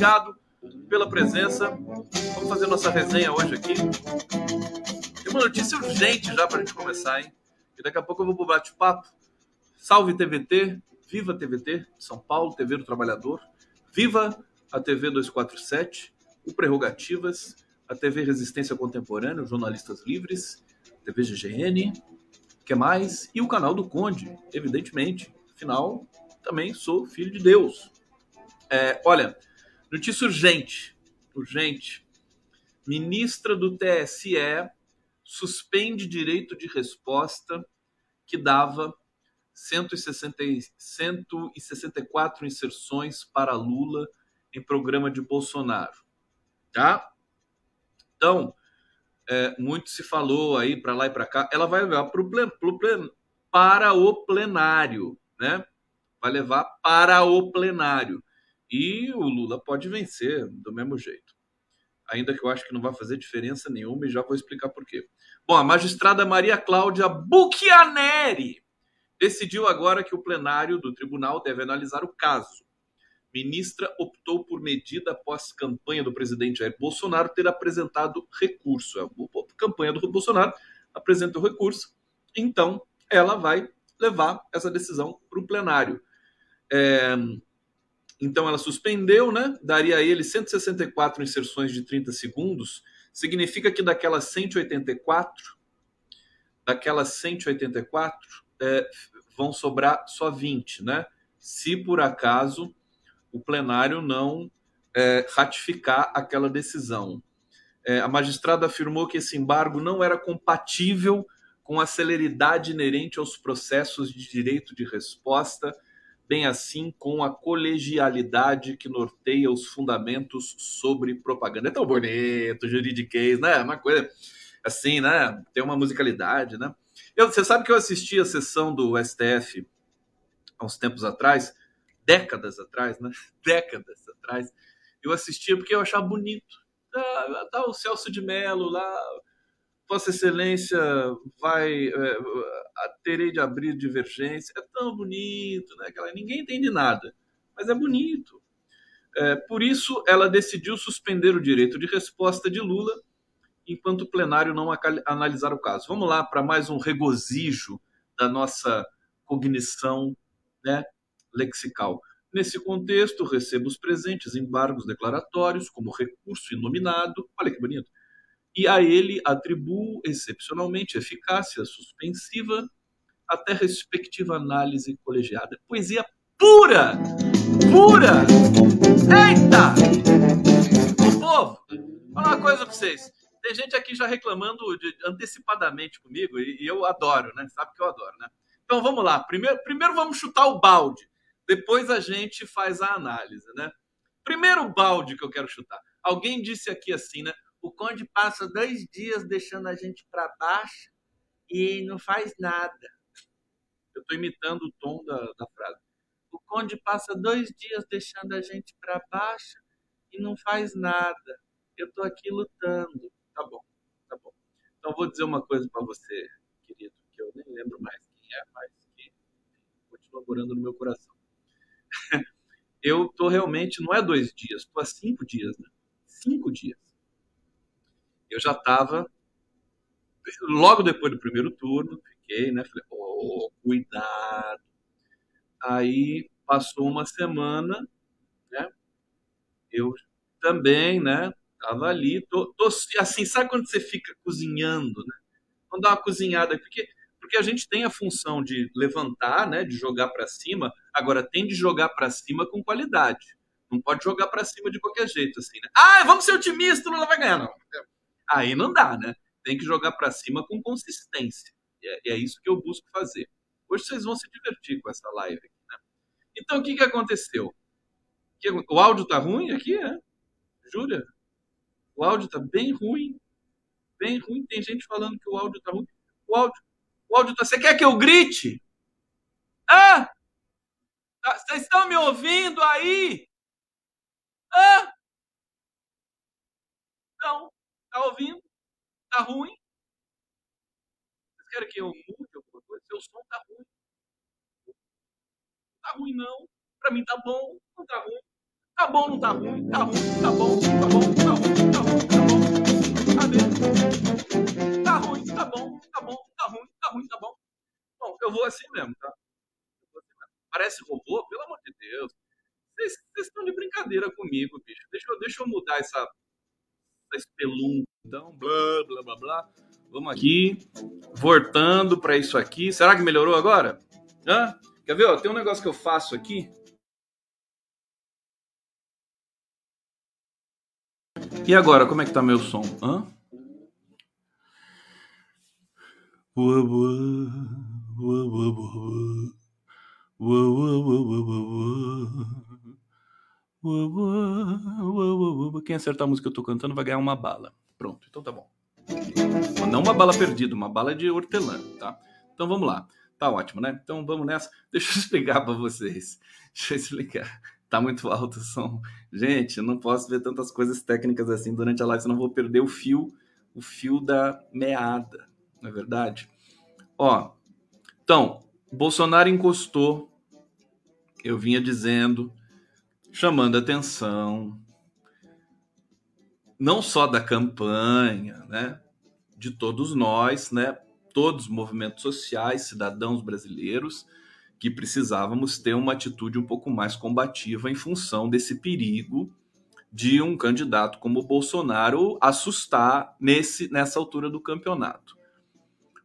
Obrigado pela presença. Vamos fazer nossa resenha hoje aqui. Tem uma notícia urgente já para a gente começar, hein? E daqui a pouco eu vou pro bate-papo. Salve TVT, viva TVT, São Paulo, TV do Trabalhador. Viva a TV 247, o Prerrogativas, a TV Resistência Contemporânea, Jornalistas Livres, TV GGN, que mais? E o canal do Conde, evidentemente. Afinal, também sou filho de Deus. É, olha, notícia urgente, urgente. Ministra do TSE suspende direito de resposta que dava 160, 164 inserções para Lula em programa de Bolsonaro. Tá? Então, é, muito se falou aí para lá e para cá. Ela vai levar pro plen, pro plen, para o plenário, né? Vai levar para o plenário. E o Lula pode vencer do mesmo jeito ainda que eu acho que não vai fazer diferença nenhuma e já vou explicar por quê. Bom, a magistrada Maria Cláudia Bucchianeri decidiu agora que o plenário do tribunal deve analisar o caso. Ministra optou por medida após campanha do presidente Jair Bolsonaro ter apresentado recurso. A campanha do Bolsonaro apresentou recurso, então ela vai levar essa decisão para o plenário. É, então ela suspendeu, né? Daria a ele 164 inserções de 30 segundos. Significa que daquelas 184, daquelas 184, é, vão sobrar só 20, né? Se por acaso o plenário não é, ratificar aquela decisão. É, a magistrada afirmou que esse embargo não era compatível com a celeridade inerente aos processos de direito de resposta bem assim com a colegialidade que norteia os fundamentos sobre propaganda. É tão bonito, juridiquês, né? Uma coisa assim, né? Tem uma musicalidade, né? Eu, você sabe que eu assisti a sessão do STF há uns tempos atrás, décadas atrás, né? Décadas atrás. Eu assistia porque eu achava bonito. Tá, tá o Celso de Mello lá, Vossa Excelência vai é, terei de abrir divergência. É tão bonito, né? Aquela, ninguém entende nada, mas é bonito. É, por isso, ela decidiu suspender o direito de resposta de Lula enquanto o plenário não analisar o caso. Vamos lá para mais um regozijo da nossa cognição né, lexical. Nesse contexto, recebo os presentes embargos declaratórios como recurso inominado. Olha que bonito e a ele atribuo excepcionalmente eficácia suspensiva até respectiva análise colegiada. Poesia pura! Pura! Eita! O povo, vou falar uma coisa pra vocês. Tem gente aqui já reclamando de, antecipadamente comigo e, e, eu adoro, né? Sabe que eu adoro, né? Então vamos lá. Primeiro, primeiro vamos chutar o balde. Depois a gente faz a análise, né? Primeiro balde que eu quero chutar. Alguém disse aqui assim, né? O Conde passa dois dias deixando a gente para baixo e não faz nada. Eu estou imitando o tom da, da frase. O Conde passa dois dias deixando a gente para baixo e não faz nada. Eu estou aqui lutando. Tá bom, tá bom. Então vou dizer uma coisa para você, querido, que eu nem lembro mais quem é, mas que continua morando no meu coração. eu estou realmente, não é dois dias, estou há cinco dias, né? Cinco dias eu já estava, logo depois do primeiro turno, fiquei, né? Falei, oh, cuidado. Aí passou uma semana, né? Eu também, né? Tava ali, tô, tô, assim, sabe quando você fica cozinhando, né? Vamos dar uma cozinhada, porque porque a gente tem a função de levantar, né, de jogar para cima. Agora tem de jogar para cima com qualidade. Não pode jogar para cima de qualquer jeito assim, né? Ah, vamos ser otimistas, o Lula vai ganhar, não aí não dá, né? Tem que jogar para cima com consistência. E é, é, isso que eu busco fazer. Hoje vocês vão se divertir com essa live aqui, né? Então, o que, que aconteceu? O áudio tá ruim aqui, é? Jura? O áudio tá bem ruim. bem ruim. Tem gente falando que o áudio tá ruim. O áudio, o áudio tá. Você quer que eu grite? Ah! Vocês estão me ouvindo aí? Ah! Não. Tá ouvindo? Tá ruim? Vocês querem que eu mude alguma coisa? Seu som tá ruim. Tá ruim não. Pra mim tá bom. Não tá ruim. Tá bom, não tá ruim. Tá ruim, tá bom, tá bom, tá ruim, tá ruim, tá bom. Cadê? Tá ruim, tá bom, tá bom, tá ruim, tá ruim, tá bom. Bom, eu vou assim mesmo, tá? Parece robô? Pelo amor de Deus. Vocês estão de brincadeira comigo, bicho. Deixa eu, deixa eu mudar essa, espelunca. Então, blá, blá, blá, blá. Vamos aqui. Voltando para isso aqui. Será que melhorou agora? Hã? Quer ver? Ó, tem um negócio que eu faço aqui. E agora, como é que tá meu som? Hã? Quem acertar a música que eu tô cantando vai ganhar uma bala. Pronto, então tá bom. Não uma bala perdida, uma bala de hortelã, tá? Então vamos lá. Tá ótimo, né? Então vamos nessa. Deixa eu explicar para vocês. Deixa eu explicar. Tá muito alto o som. Gente, eu não posso ver tantas coisas técnicas assim durante a live, senão vou perder o fio, o fio da meada, não é verdade? Ó, então, Bolsonaro encostou eu vinha dizendo, chamando atenção, não só da campanha, né, de todos nós, né, todos os movimentos sociais, cidadãos brasileiros, que precisávamos ter uma atitude um pouco mais combativa em função desse perigo de um candidato como Bolsonaro assustar nesse, nessa altura do campeonato.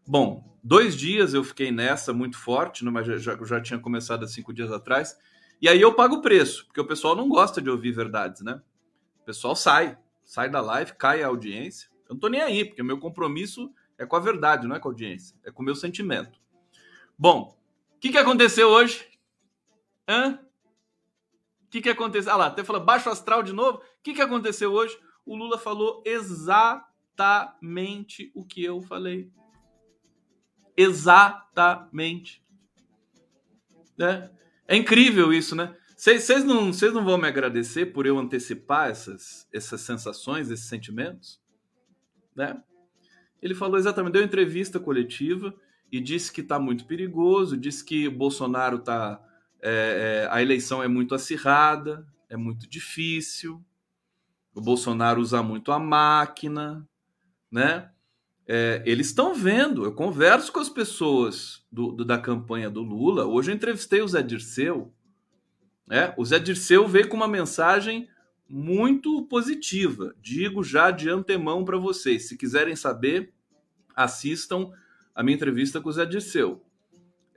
Bom, dois dias eu fiquei nessa muito forte, né, mas já, já tinha começado há cinco dias atrás. E aí eu pago o preço, porque o pessoal não gosta de ouvir verdades, né? O pessoal sai, sai da live, cai a audiência. Eu não tô nem aí, porque meu compromisso é com a verdade, não é com a audiência, é com o meu sentimento. Bom, o que, que aconteceu hoje? Hã? O que, que aconteceu? Ah lá, até falou baixo astral de novo. O que, que aconteceu hoje? O Lula falou exatamente o que eu falei. Exatamente. Né? É incrível isso, né? Vocês não, não vão me agradecer por eu antecipar essas, essas sensações, esses sentimentos? Né? Ele falou exatamente, deu entrevista coletiva e disse que está muito perigoso, disse que Bolsonaro está. É, é, a eleição é muito acirrada, é muito difícil, o Bolsonaro usa muito a máquina, né? É, eles estão vendo. Eu converso com as pessoas do, do, da campanha do Lula. Hoje eu entrevistei o Zé Dirceu. Né? O Zé Dirceu veio com uma mensagem muito positiva. Digo já de antemão para vocês. Se quiserem saber, assistam a minha entrevista com o Zé Dirceu.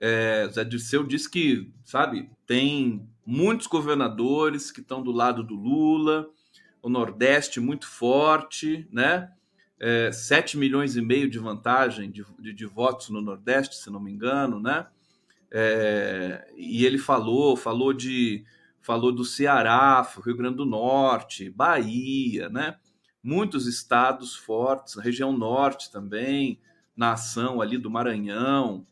É, o Zé Dirceu disse que, sabe, tem muitos governadores que estão do lado do Lula, o Nordeste muito forte, né? É, 7 milhões e meio de vantagem de, de, de, votos no Nordeste, se não me engano, né? É, e ele falou, falou de falou do Ceará, Rio Grande do Norte, Bahia, né? Muitos estados fortes, região norte também, na ação ali do Maranhão.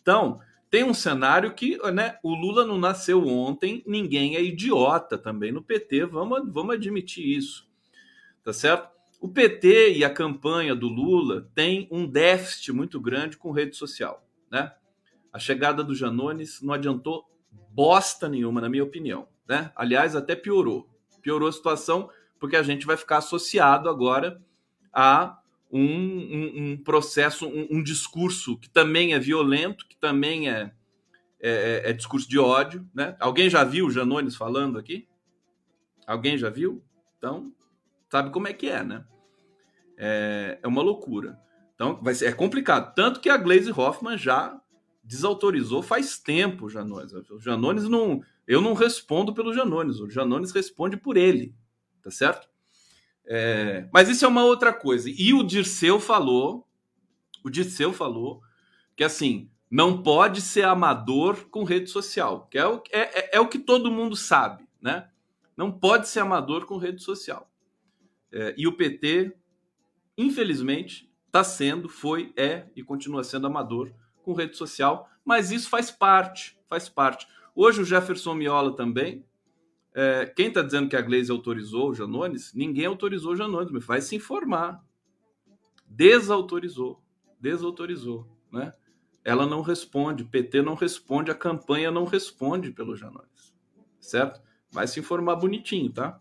Então, tem um cenário que né, o Lula não nasceu ontem, ninguém é idiota também no PT, vamos, vamos admitir isso, tá certo? O PT e a campanha do Lula têm um déficit muito grande com rede social, né? A chegada do Janones não adiantou bosta nenhuma, na minha opinião, né? Aliás, até piorou. Piorou a situação porque a gente vai ficar associado agora a um, um, um processo, um, um, discurso que também é violento, que também é, é, é, é discurso de ódio, né? Alguém já viu o Janones falando aqui? Alguém já viu? Então, sabe como é que é, né? É, é uma loucura. Então, vai ser, é complicado. Tanto que a Glaze Hoffman já desautorizou faz tempo o Janones. O Janones não. Eu não respondo pelo Janones, o Janones responde por ele, tá certo? É, mas isso é uma outra coisa. E o Dirceu falou, o Dirceu falou que assim, não pode ser amador com rede social, que é o, é, é, é o que todo mundo sabe, né? Não pode ser amador com rede social. É, e o PT, infelizmente, está sendo, foi, é e continua sendo amador com rede social, mas isso faz parte, faz parte. Hoje o Jefferson Miola também. É, quem está dizendo que a Glaze autorizou o Janones? Ninguém autorizou o Janones, mas vai se informar. Desautorizou, desautorizou, né? Ela não responde, PT não responde, a campanha não responde pelo Janones, certo? Vai se informar bonitinho, tá?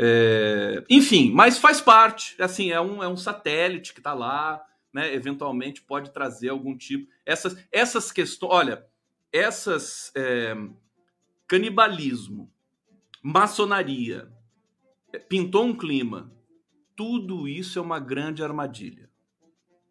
É, enfim, mas faz parte. Assim, é um, é um satélite que está lá, né? Eventualmente pode trazer algum tipo. Essas, essas questões. Olha, essas. É, canibalismo, maçonaria, pintou um clima. Tudo isso é uma grande armadilha.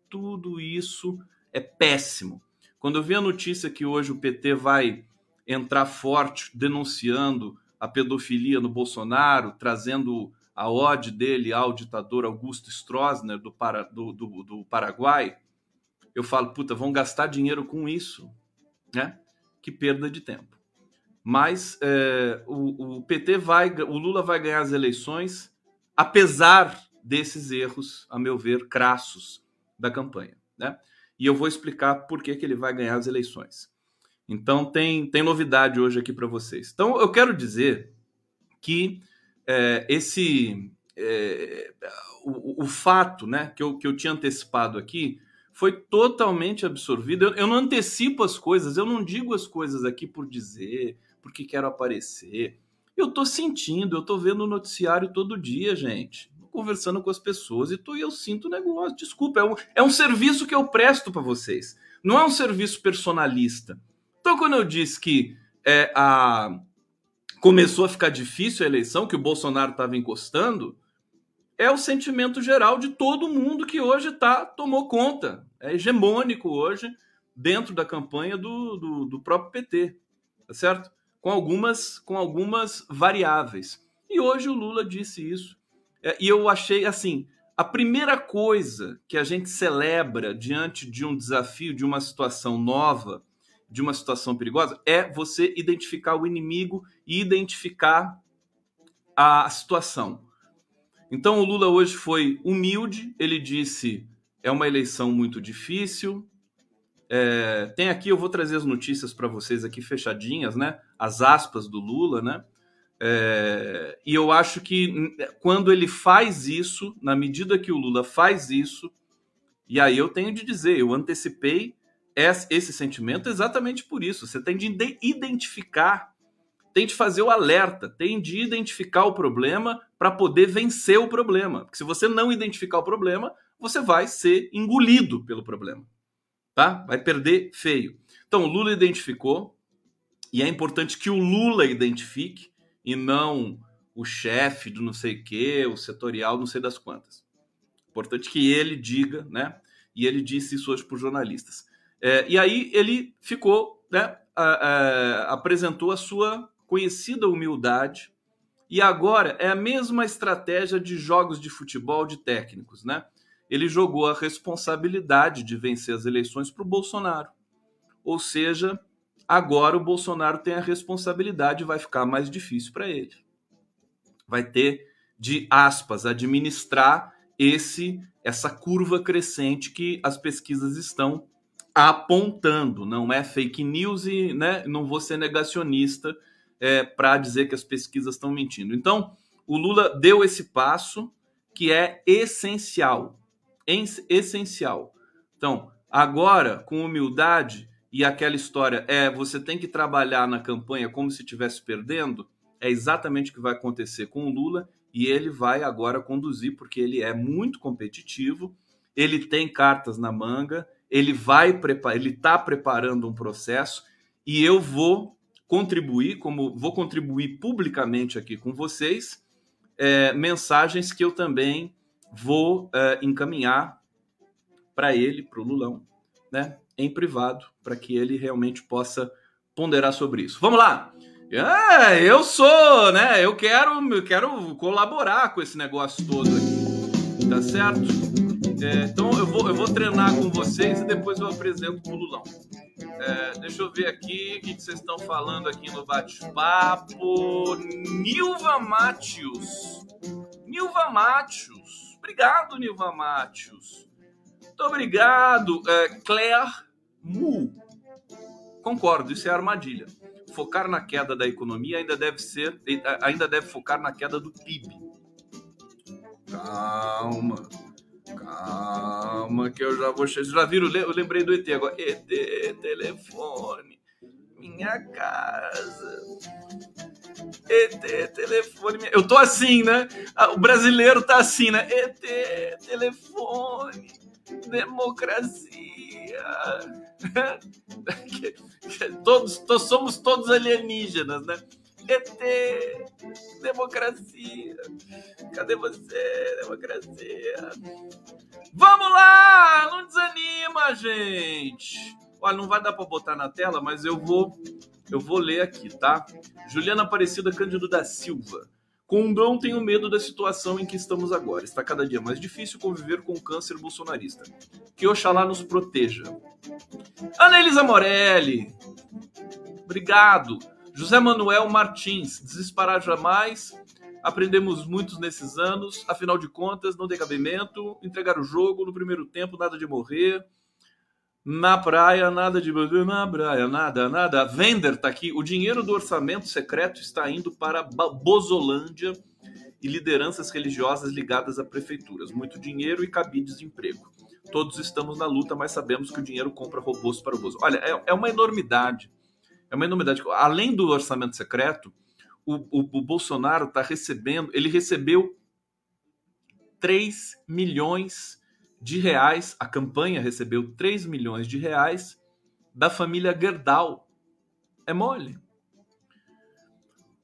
Tudo isso é péssimo. Quando eu vi a notícia que hoje o PT vai entrar forte denunciando a pedofilia no Bolsonaro, trazendo a ode dele ao ditador Augusto Stroessner do, para, do, do, do Paraguai, eu falo, puta, vão gastar dinheiro com isso, né? Que perda de tempo. Mas é, o, o PT vai, o Lula vai ganhar as eleições, apesar desses erros, a meu ver, crassos da campanha, né? E eu vou explicar por que, que ele vai ganhar as eleições. Então tem, tem novidade hoje aqui para vocês. Então eu quero dizer que é, esse é, o, o, fato né, que, eu, que eu tinha antecipado aqui foi totalmente absorvido. Eu, eu não antecipo as coisas, eu não digo as coisas aqui por dizer, porque quero aparecer. Eu estou sentindo, eu estou vendo o noticiário todo dia, gente. Conversando com as pessoas e tô, eu sinto o negócio. Desculpa, é um, é um serviço que eu presto para vocês. Não é um serviço personalista. Então, quando eu disse que é, a... começou a ficar difícil a eleição, que o Bolsonaro estava encostando, é o sentimento geral de todo mundo que hoje tá, tomou conta. É hegemônico hoje dentro da campanha do, do, do próprio PT, tá certo? Com algumas, com algumas variáveis. E hoje o Lula disse isso. É, e eu achei assim: a primeira coisa que a gente celebra diante de um desafio, de uma situação nova, de uma situação perigosa é você identificar o inimigo e identificar a situação. Então o Lula hoje foi humilde, ele disse é uma eleição muito difícil. É, tem aqui, eu vou trazer as notícias para vocês aqui fechadinhas, né? As aspas do Lula, né? É, e eu acho que quando ele faz isso, na medida que o Lula faz isso, e aí eu tenho de dizer, eu antecipei esse sentimento exatamente por isso. Você tem de identificar, tem de fazer o alerta, tem de identificar o problema para poder vencer o problema. Porque se você não identificar o problema, você vai ser engolido pelo problema. Tá? Vai perder feio. Então, o Lula identificou, e é importante que o Lula identifique, e não o chefe do não sei o quê, o setorial, não sei das quantas. Importante que ele diga, né? E ele disse isso hoje para os jornalistas. É, e aí ele ficou, né, a, a, apresentou a sua conhecida humildade e agora é a mesma estratégia de jogos de futebol de técnicos, né? Ele jogou a responsabilidade de vencer as eleições para o Bolsonaro. Ou seja, agora o Bolsonaro tem a responsabilidade e vai ficar mais difícil para ele. Vai ter de aspas administrar esse essa curva crescente que as pesquisas estão apontando, não é fake news e né, não vou ser negacionista é, para dizer que as pesquisas estão mentindo. Então, o Lula deu esse passo que é essencial, essencial. Então, agora, com humildade e aquela história é você tem que trabalhar na campanha como se estivesse perdendo, é exatamente o que vai acontecer com o Lula e ele vai agora conduzir porque ele é muito competitivo, ele tem cartas na manga ele vai preparar, ele está preparando um processo e eu vou contribuir, como vou contribuir publicamente aqui com vocês, é, mensagens que eu também vou é, encaminhar para ele, para o Lulão, né, em privado, para que ele realmente possa ponderar sobre isso. Vamos lá! É, eu sou, né? Eu quero, eu quero colaborar com esse negócio todo aqui, tá certo? É, então eu vou, eu vou treinar com vocês e depois eu apresento pro Lulão. É, deixa eu ver aqui o que, vocês estão falando aqui no bate-papo. Nilva Matius. Nilva Matius. Obrigado, Niva Matius. Muito obrigado, é, Claire Mu. Concordo, isso é armadilha. Focar na queda da economia ainda deve ser, ainda deve focar na queda do PIB. Calma, calma, que eu já vou. Já viram? Eu lembrei do ET agora. ET, telefone, minha casa. ET, telefone. Minha... Eu tô assim, né? Ah, o brasileiro tá assim, né? ET, telefone, democracia. todos, todos, somos todos alienígenas, né? ET, democracia. Cadê você, democracia? Vamos lá! Não desanima, gente! Olha, não vai dar para botar na tela, mas eu vou eu vou ler aqui, tá? Juliana Aparecida Cândido da Silva. Condão tenho medo da situação em que estamos agora. Está cada dia mais difícil conviver com o câncer bolsonarista. Que Oxalá nos proteja. Ana Elisa Morelli. Obrigado. José Manuel Martins. Desesperar jamais. Aprendemos muitos nesses anos. Afinal de contas, não tem cabimento. Entregar o jogo no primeiro tempo, nada de morrer. Na praia, nada de. Na praia, nada, nada. Vender tá aqui. O dinheiro do orçamento secreto está indo para Bozolândia e lideranças religiosas ligadas a prefeituras. Muito dinheiro e cabides de emprego. Todos estamos na luta, mas sabemos que o dinheiro compra robôs para o Bozo. Olha, é, é uma enormidade. É uma enormidade. Além do orçamento secreto, o, o, o Bolsonaro está recebendo. Ele recebeu 3 milhões de reais. A campanha recebeu 3 milhões de reais da família Gerdau. É mole.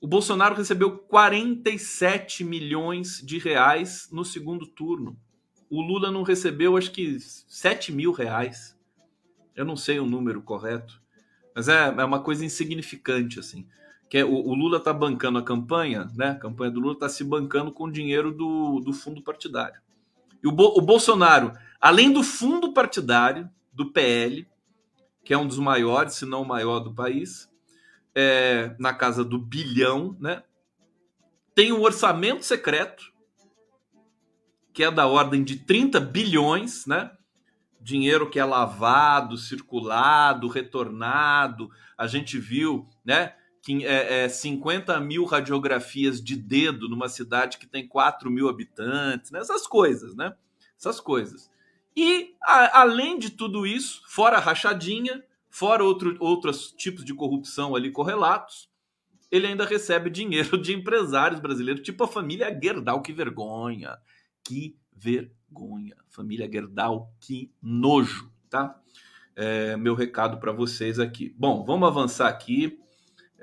O Bolsonaro recebeu 47 milhões de reais no segundo turno. O Lula não recebeu, acho que 7 mil reais. Eu não sei o número correto, mas é, é uma coisa insignificante, assim. Que é, o, o, Lula está bancando a campanha, né? A campanha do Lula está se bancando com o dinheiro do, do fundo partidário. E o, Bo, o Bolsonaro, além do fundo partidário do PL, que é um dos maiores, se não o maior do país, é, na casa do bilhão, né? Tem um orçamento secreto, que é da ordem de 30 bilhões, né? Dinheiro que é lavado, circulado, retornado. A gente viu, né? É, é 50 mil radiografias de dedo numa cidade que tem 4 mil habitantes, né? essas coisas, né? Essas coisas. E, a, além de tudo isso, fora rachadinha, fora outro, outros tipos de corrupção ali correlatos, ele ainda recebe dinheiro de empresários brasileiros, tipo a família Gerdau. Que vergonha! Que vergonha! Família Gerdau, que nojo, tá? É, meu recado para vocês aqui. Bom, vamos avançar aqui.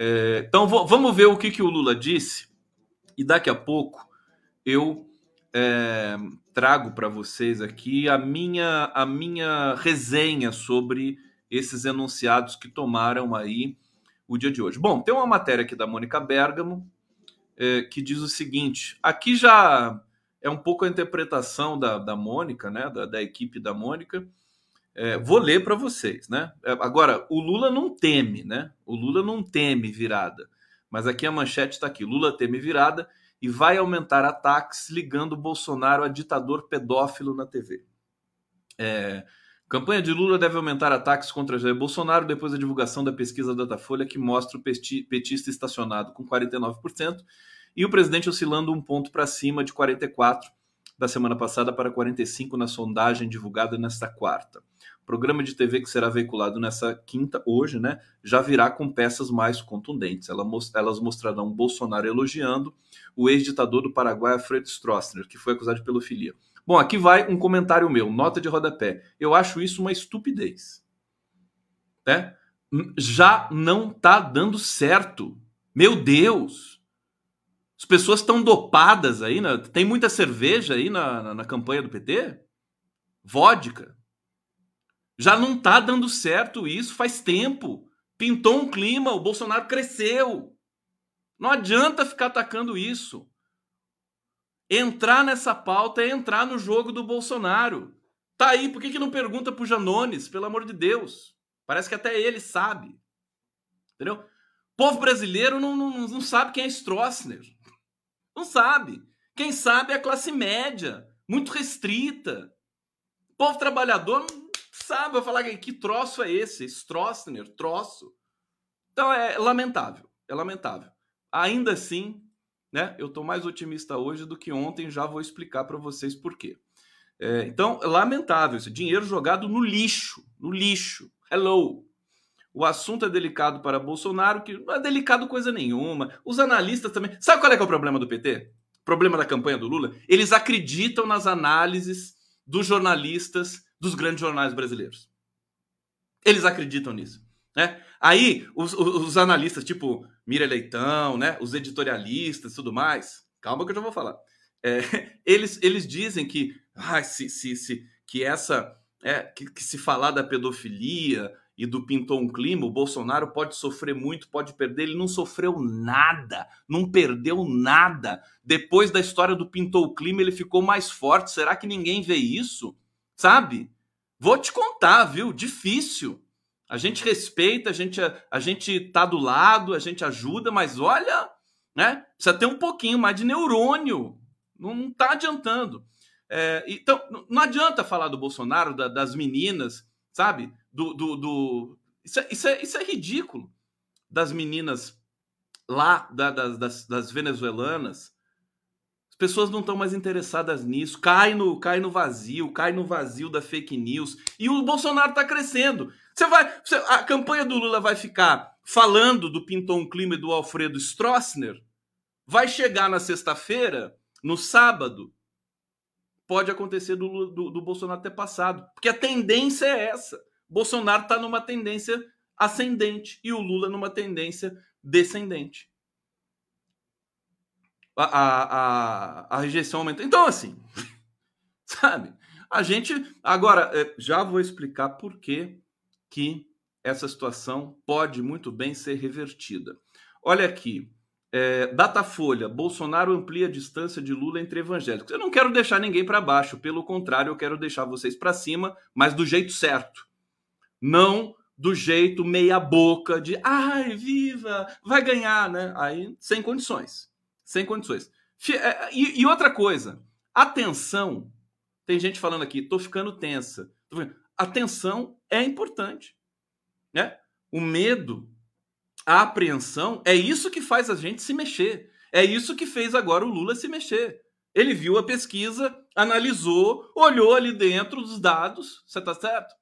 É, então vamos ver o que, que o Lula disse e daqui a pouco eu é, trago para vocês aqui a minha, a minha resenha sobre esses enunciados que tomaram aí o dia de hoje. Bom, tem uma matéria aqui da Mônica Bergamo é, que diz o seguinte: aqui já é um pouco a interpretação da, da Mônica, né, da, da equipe da Mônica. É, vou ler para vocês, né? É, agora, o Lula não teme, né? O Lula não teme virada. Mas aqui a manchete está aqui: Lula teme virada e vai aumentar ataques ligando Bolsonaro a ditador pedófilo na TV. É, campanha de Lula deve aumentar ataques contra Jair Bolsonaro depois da divulgação da pesquisa Datafolha que mostra o petista estacionado com 49% e o presidente oscilando um ponto para cima de 44% da semana passada para 45% na sondagem divulgada nesta quarta programa de TV que será veiculado nessa quinta, hoje, né, já virá com peças mais contundentes. Elas mostrarão Bolsonaro elogiando o ex-ditador do Paraguai, Alfredo Stroessner, que foi acusado de pedofilia. Bom, aqui vai um comentário meu, nota de rodapé. Eu acho isso uma estupidez. Né? Já não tá dando certo. Meu Deus! As pessoas estão dopadas aí, né? tem muita cerveja aí na, na, na campanha do PT? Vodka. Já não está dando certo isso faz tempo. Pintou um clima, o Bolsonaro cresceu. Não adianta ficar atacando isso. Entrar nessa pauta é entrar no jogo do Bolsonaro. Tá aí, por que, que não pergunta pro Janones, pelo amor de Deus? Parece que até ele sabe. Entendeu? O povo brasileiro não, não, não sabe quem é Stroessner. Não sabe. Quem sabe é a classe média, muito restrita. O povo trabalhador não sabe vai falar que, troço é esse, Stroessner, troço. Então é lamentável, é lamentável. Ainda assim, né? Eu estou mais otimista hoje do que ontem, já vou explicar para vocês por quê. É, então, é lamentável, esse dinheiro jogado no lixo, no lixo. Hello. O assunto é delicado para Bolsonaro, que não é delicado coisa nenhuma. Os analistas também. Sabe qual é, é o problema do PT? O problema da campanha do Lula? Eles acreditam nas análises dos jornalistas dos grandes jornais brasileiros. Eles acreditam nisso. Né? Aí, os, os, analistas, tipo Mira Leitão, né? os editorialistas tudo mais, calma que eu já vou falar. É, eles, eles dizem que, ah, se, se, se, que essa. É, que, que se falar da pedofilia e do pintou um clima, o Bolsonaro pode sofrer muito, pode perder. Ele não sofreu nada, não perdeu nada. Depois da história do pintou o clima, ele ficou mais forte. Será que ninguém vê isso? Sabe? Vou te contar, viu? Difícil. A gente respeita, a gente, a, gente tá do lado, a gente ajuda, mas olha, né? Precisa ter um pouquinho mais de neurônio. Não, não tá adiantando. É, então, não adianta falar do Bolsonaro, da, das meninas, sabe? Do, do, do... Isso, é, isso, é, isso é ridículo. Das meninas lá, da, das, das venezuelanas, pessoas não estão mais interessadas nisso, cai no, cai no vazio, cai no vazio da fake news. E o Bolsonaro está crescendo. Você vai, você, a campanha do Lula vai ficar falando do Pinton Clima e do Alfredo Stroessner. Vai chegar na sexta-feira, no sábado, pode acontecer do, do, do, Bolsonaro ter passado. Porque a tendência é essa. Bolsonaro está numa tendência ascendente e o Lula numa tendência descendente a, a, a, rejeição aumenta. Então, assim, sabe? A gente. Agora, é, já vou explicar por que, que essa situação pode muito bem ser revertida. Olha aqui. É, Datafolha, Bolsonaro amplia a distância de Lula entre evangélicos. Eu não quero deixar ninguém para baixo, pelo contrário, eu quero deixar vocês para cima, mas do jeito certo. Não do jeito meia boca de ai, viva, vai ganhar, né? Aí sem condições. Sem condições. É, e, e outra coisa, atenção. Tem gente falando aqui, tô ficando tensa. Atenção é importante. Né? O medo, a apreensão, é isso que faz a gente se mexer. É isso que fez agora o Lula se mexer. Ele viu a pesquisa, analisou, olhou ali dentro dos dados, você tá certo?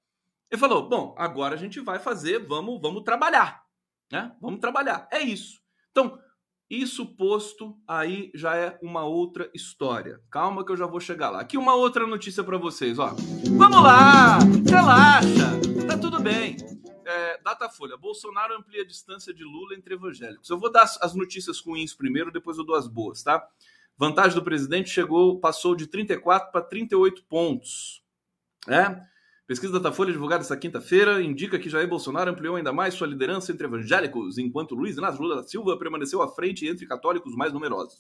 Ele falou: bom, agora a gente vai fazer, vamos, vamos trabalhar. Né? Vamos trabalhar. É isso. Então, isso posto, aí já é uma outra história. Calma que eu já vou chegar lá. Aqui uma outra notícia para vocês, ó. Vamos lá, relaxa, tá tudo bem. É, Datafolha, Bolsonaro amplia a distância de Lula entre evangélicos. Eu vou dar as notícias ruins primeiro, depois eu dou as boas, tá? Vantagem do presidente chegou, passou de 34 para 38 pontos. É? Pesquisa da Datafolha divulgada esta quinta-feira indica que Jair Bolsonaro ampliou ainda mais sua liderança entre evangélicos, enquanto Luiz Inácio Lula da Silva permaneceu à frente entre católicos mais numerosos.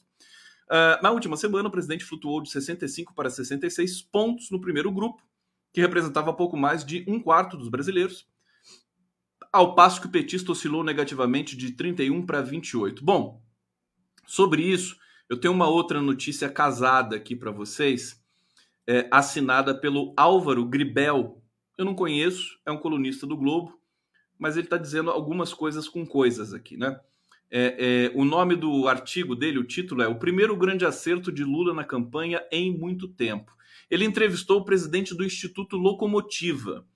Uh, na última semana, o presidente flutuou de 65 para 66 pontos no primeiro grupo, que representava pouco mais de um quarto dos brasileiros, ao passo que o petista oscilou negativamente de 31 para 28. Bom, sobre isso, eu tenho uma outra notícia casada aqui para vocês é, assinada pelo Álvaro Gribel. Eu não conheço, é um colunista do Globo, mas ele está dizendo algumas coisas com coisas aqui, né? É, é, o nome do artigo dele, o título é O Primeiro Grande Acerto de Lula na Campanha em Muito Tempo. Ele entrevistou o presidente do Instituto Locomotiva,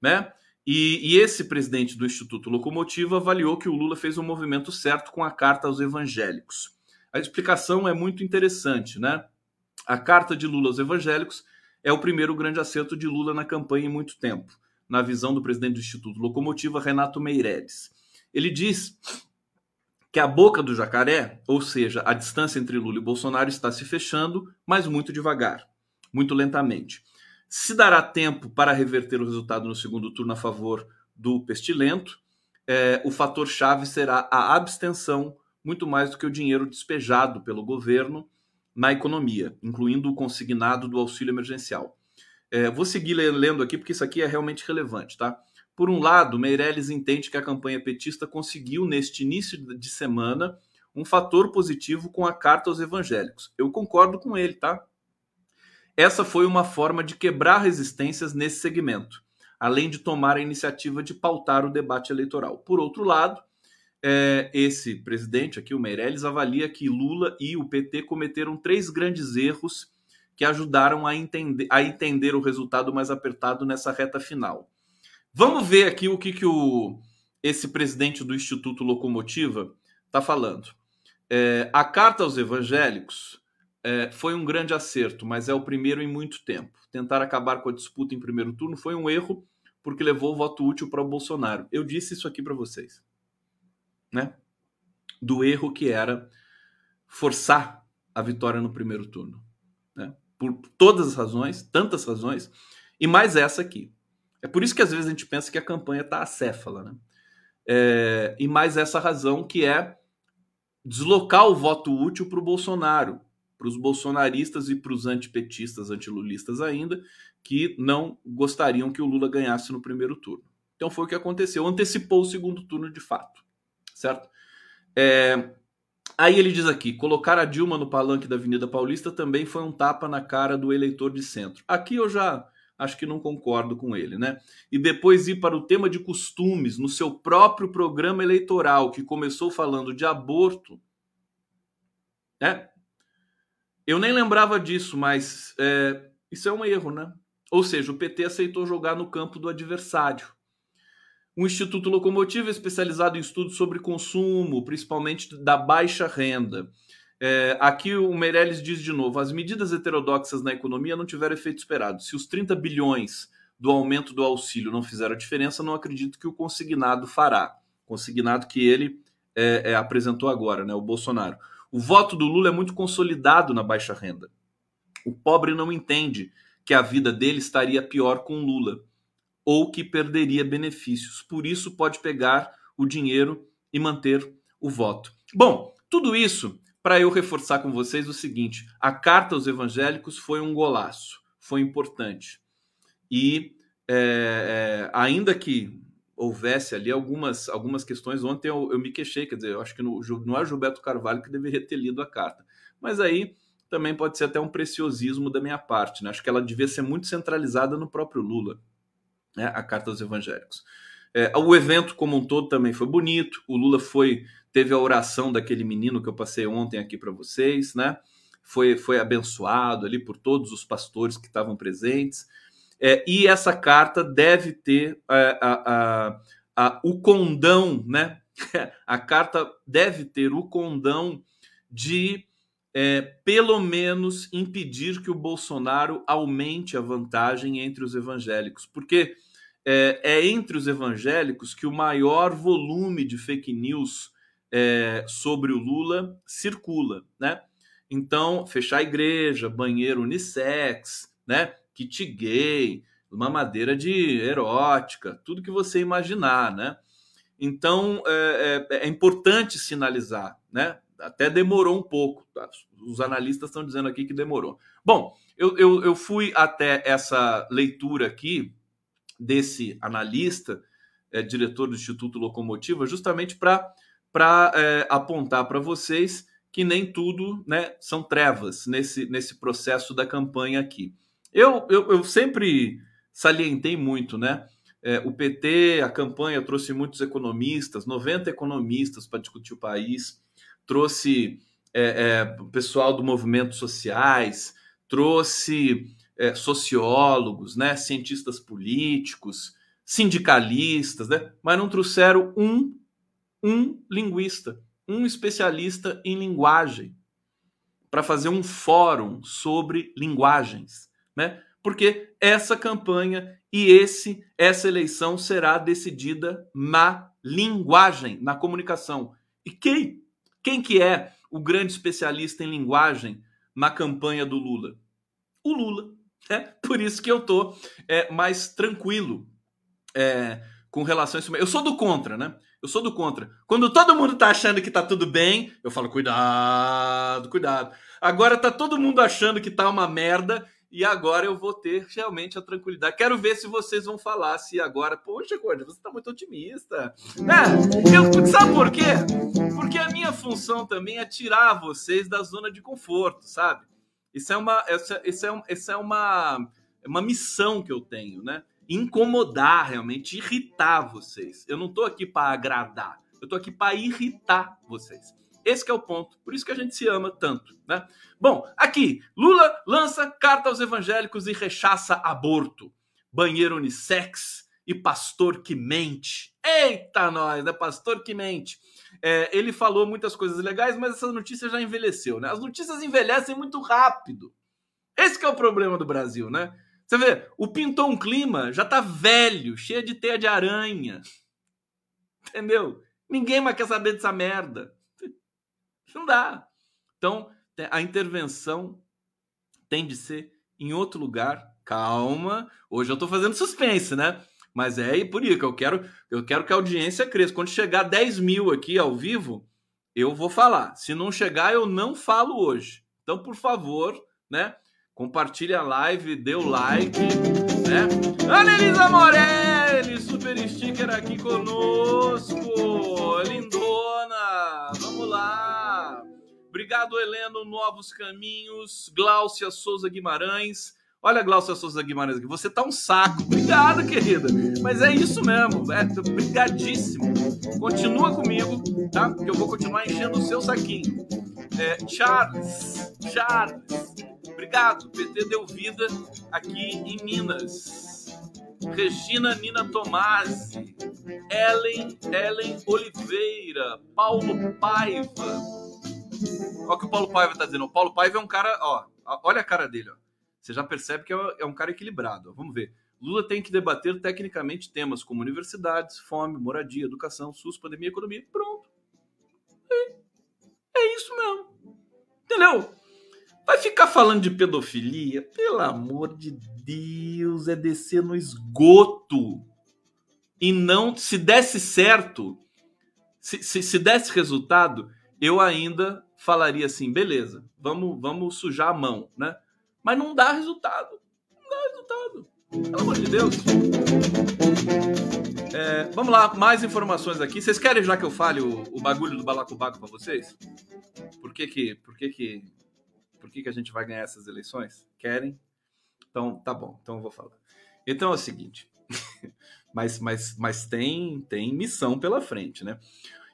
né? E, e, esse presidente do Instituto Locomotiva avaliou que o Lula fez o movimento certo com a carta aos evangélicos. A explicação é muito interessante, né? A carta de Lula aos evangélicos é o primeiro grande acerto de Lula na campanha em muito tempo, na visão do presidente do Instituto Locomotiva, Renato Meireles. Ele diz que a boca do jacaré, ou seja, a distância entre Lula e Bolsonaro, está se fechando, mas muito devagar, muito lentamente. Se dará tempo para reverter o resultado no segundo turno a favor do pestilento, é, o fator chave será a abstenção, muito mais do que o dinheiro despejado pelo governo na economia, incluindo o consignado do auxílio emergencial. É, vou seguir lendo aqui porque isso aqui é realmente relevante, tá? Por um lado, Meirelles entende que a campanha petista conseguiu, neste início de semana, um fator positivo com a carta aos evangélicos. Eu concordo com ele, tá? essa foi uma forma de quebrar resistências nesse segmento, além de tomar a iniciativa de pautar o debate eleitoral. Por outro lado, é, esse presidente aqui, o Meirelles, avalia que Lula e o PT cometeram três grandes erros que ajudaram a entender, a entender o resultado mais apertado nessa reta final. Vamos ver aqui o que, que o, esse presidente do Instituto Locomotiva está falando. É, a carta aos evangélicos é, foi um grande acerto, mas é o primeiro em muito tempo. Tentar acabar com a disputa em primeiro turno foi um erro, porque levou o voto útil para o Bolsonaro. Eu disse isso aqui para vocês, né? Do erro que era forçar a vitória no primeiro turno, né? Por todas as razões, tantas razões, e mais essa aqui. É por isso que às vezes a gente pensa que a campanha está acéfala, né? É, e mais essa razão que é deslocar o voto útil para o Bolsonaro, para os bolsonaristas e para os antipetistas, antilulistas ainda, que não gostariam que o Lula ganhasse no primeiro turno. Então foi o que aconteceu, antecipou o segundo turno de fato, certo? É, aí ele diz aqui: colocar a Dilma no palanque da Avenida Paulista também foi um tapa na cara do eleitor de centro. Aqui eu já acho que não concordo com ele, né? E depois ir para o tema de costumes no seu próprio programa eleitoral, que começou falando de aborto, né? Eu nem lembrava disso, mas é, isso é um erro, né? Ou seja, o PT aceitou jogar no campo do adversário. O Instituto Locomotiva é especializado em estudos sobre consumo, principalmente da baixa renda. É, aqui o Meirelles diz de novo: as medidas heterodoxas na economia não tiveram efeito esperado. Se os 30 bilhões do aumento do auxílio não fizeram diferença, não acredito que o consignado fará. Consignado que ele é, é, apresentou agora, né, o Bolsonaro. O voto do Lula é muito consolidado na baixa renda. O pobre não entende que a vida dele estaria pior com Lula ou que perderia benefícios. Por isso, pode pegar o dinheiro e manter o voto. Bom, tudo isso para eu reforçar com vocês o seguinte: a carta aos evangélicos foi um golaço, foi importante. E é, é, ainda que houvesse ali algumas, algumas questões, ontem eu, eu me queixei, quer dizer, eu acho que no, não é Gilberto Carvalho que deveria ter lido a carta. Mas aí também pode ser até um preciosismo da minha parte, né? Acho que ela devia ser muito centralizada no próprio Lula, né? a carta aos evangélicos. É, o evento como um todo também foi bonito. O Lula foi teve a oração daquele menino que eu passei ontem aqui para vocês, né? Foi, foi abençoado ali por todos os pastores que estavam presentes. É, e essa carta deve ter é, a, a, a, o condão, né? a carta deve ter o condão de é, pelo menos impedir que o Bolsonaro aumente a vantagem entre os evangélicos, porque é, é entre os evangélicos que o maior volume de fake news é, sobre o Lula circula, né? Então, fechar a igreja, banheiro unissex, né? Kit gay, uma madeira de erótica, tudo que você imaginar, né? Então, é, é, é importante sinalizar, né? Até demorou um pouco, tá? os analistas estão dizendo aqui que demorou. Bom, eu, eu, eu fui até essa leitura aqui desse analista, é, diretor do Instituto Locomotiva, justamente para é, apontar para vocês que nem tudo né, são trevas nesse, nesse processo da campanha aqui. Eu, eu, eu sempre salientei muito, né? É, o PT, a campanha trouxe muitos economistas, 90 economistas para discutir o país, trouxe é, é, pessoal do movimento sociais, trouxe é, sociólogos, né, cientistas políticos, sindicalistas, né, mas não trouxeram um um linguista, um especialista em linguagem, para fazer um fórum sobre linguagens, né? Porque essa campanha e esse essa eleição será decidida na linguagem, na comunicação. E quem quem que é o grande especialista em linguagem na campanha do Lula? O Lula. É por isso que eu tô é, mais tranquilo é, com relação a isso. Eu sou do contra, né? Eu sou do contra. Quando todo mundo tá achando que tá tudo bem, eu falo, cuidado, cuidado. Agora tá todo mundo achando que tá uma merda e agora eu vou ter realmente a tranquilidade. Quero ver se vocês vão falar se agora, poxa, Corda, você tá muito otimista. É, eu, sabe por quê? Porque a minha função também é tirar vocês da zona de conforto, sabe? Isso é uma, essa, isso é, isso é uma, uma missão que eu tenho, né? Incomodar realmente, irritar vocês. Eu não estou aqui para agradar, eu estou aqui para irritar vocês. Esse é o ponto. Por isso que a gente se ama tanto, né? Bom, aqui, Lula lança carta aos evangélicos e rechaça aborto, banheiro unissex e pastor que mente. Eita nós, né? Pastor que mente. É, ele falou muitas coisas legais, mas essa notícia já envelheceu, né? As notícias envelhecem muito rápido. Esse é o problema do Brasil, né? Você vê, o Pintou um Clima já tá velho, cheio de teia de aranha. Entendeu? Ninguém mais quer saber dessa merda. Não dá. Então, a intervenção tem de ser em outro lugar. Calma. Hoje eu tô fazendo suspense, né? Mas é por isso que eu quero, eu quero que a audiência cresça. Quando chegar 10 mil aqui ao vivo, eu vou falar. Se não chegar, eu não falo hoje. Então, por favor, né? Compartilhe a live, dê o like, né? Ana Elisa Morelli, super sticker aqui conosco. Lindona, Obrigado, Heleno, Novos Caminhos, Gláucia Souza Guimarães. Olha, Glaucia Souza Guimarães você tá um saco. Obrigado, querida. Mas é isso mesmo, é brigadíssimo. Continua comigo, tá? Que eu vou continuar enchendo o seu saquinho. É, Charles, Charles, obrigado. PT deu vida aqui em Minas. Regina Nina Tomasi, Ellen, Ellen Oliveira, Paulo Paiva. Olha o que o Paulo Paiva tá dizendo. O Paulo Paiva é um cara, ó, olha a cara dele, ó. Você já percebe que é, é um cara equilibrado. Vamos ver. Lula tem que debater tecnicamente temas como universidades, fome, moradia, educação, SUS, pandemia, economia. Pronto. É, é isso mesmo. Entendeu? Vai ficar falando de pedofilia? Pelo amor de Deus, é descer no esgoto. E não, se desse certo, se, se, se desse resultado, eu ainda falaria assim, beleza, vamos, vamos sujar a mão, né? mas não dá resultado. Não dá resultado. Pelo amor de Deus. É, vamos lá, mais informações aqui. Vocês querem já que eu fale o, o bagulho do balacobaco para vocês? Por que que, por que que, por que que a gente vai ganhar essas eleições? Querem? Então, tá bom. Então eu vou falar. Então é o seguinte. mas, mas, mas tem, tem missão pela frente, né?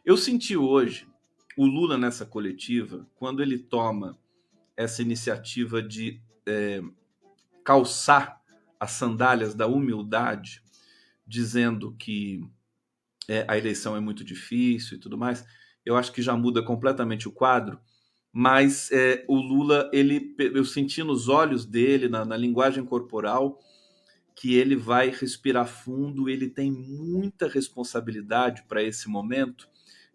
Eu senti hoje o Lula nessa coletiva, quando ele toma essa iniciativa de é, calçar as sandálias da humildade, dizendo que é, a eleição é muito difícil e tudo mais, eu acho que já muda completamente o quadro. Mas é, o Lula, ele, eu senti nos olhos dele, na, na linguagem corporal, que ele vai respirar fundo, ele tem muita responsabilidade para esse momento.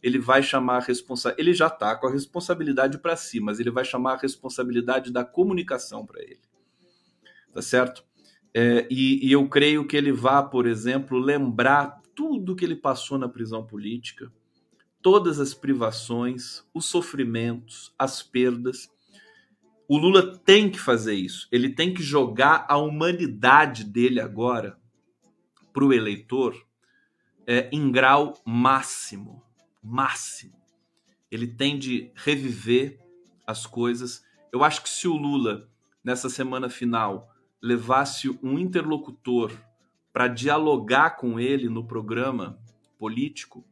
Ele vai chamar a responsabilidade. Ele já está com a responsabilidade para si, mas ele vai chamar a responsabilidade da comunicação para ele. Tá certo? É, e, e eu creio que ele vá, por exemplo, lembrar tudo que ele passou na prisão política, todas as privações, os sofrimentos, as perdas. O Lula tem que fazer isso. Ele tem que jogar a humanidade dele agora para o eleitor é, em grau máximo. Máximo. Ele tem de reviver as coisas. Eu acho que se o Lula, nessa semana final, levasse um interlocutor para dialogar com ele no programa político,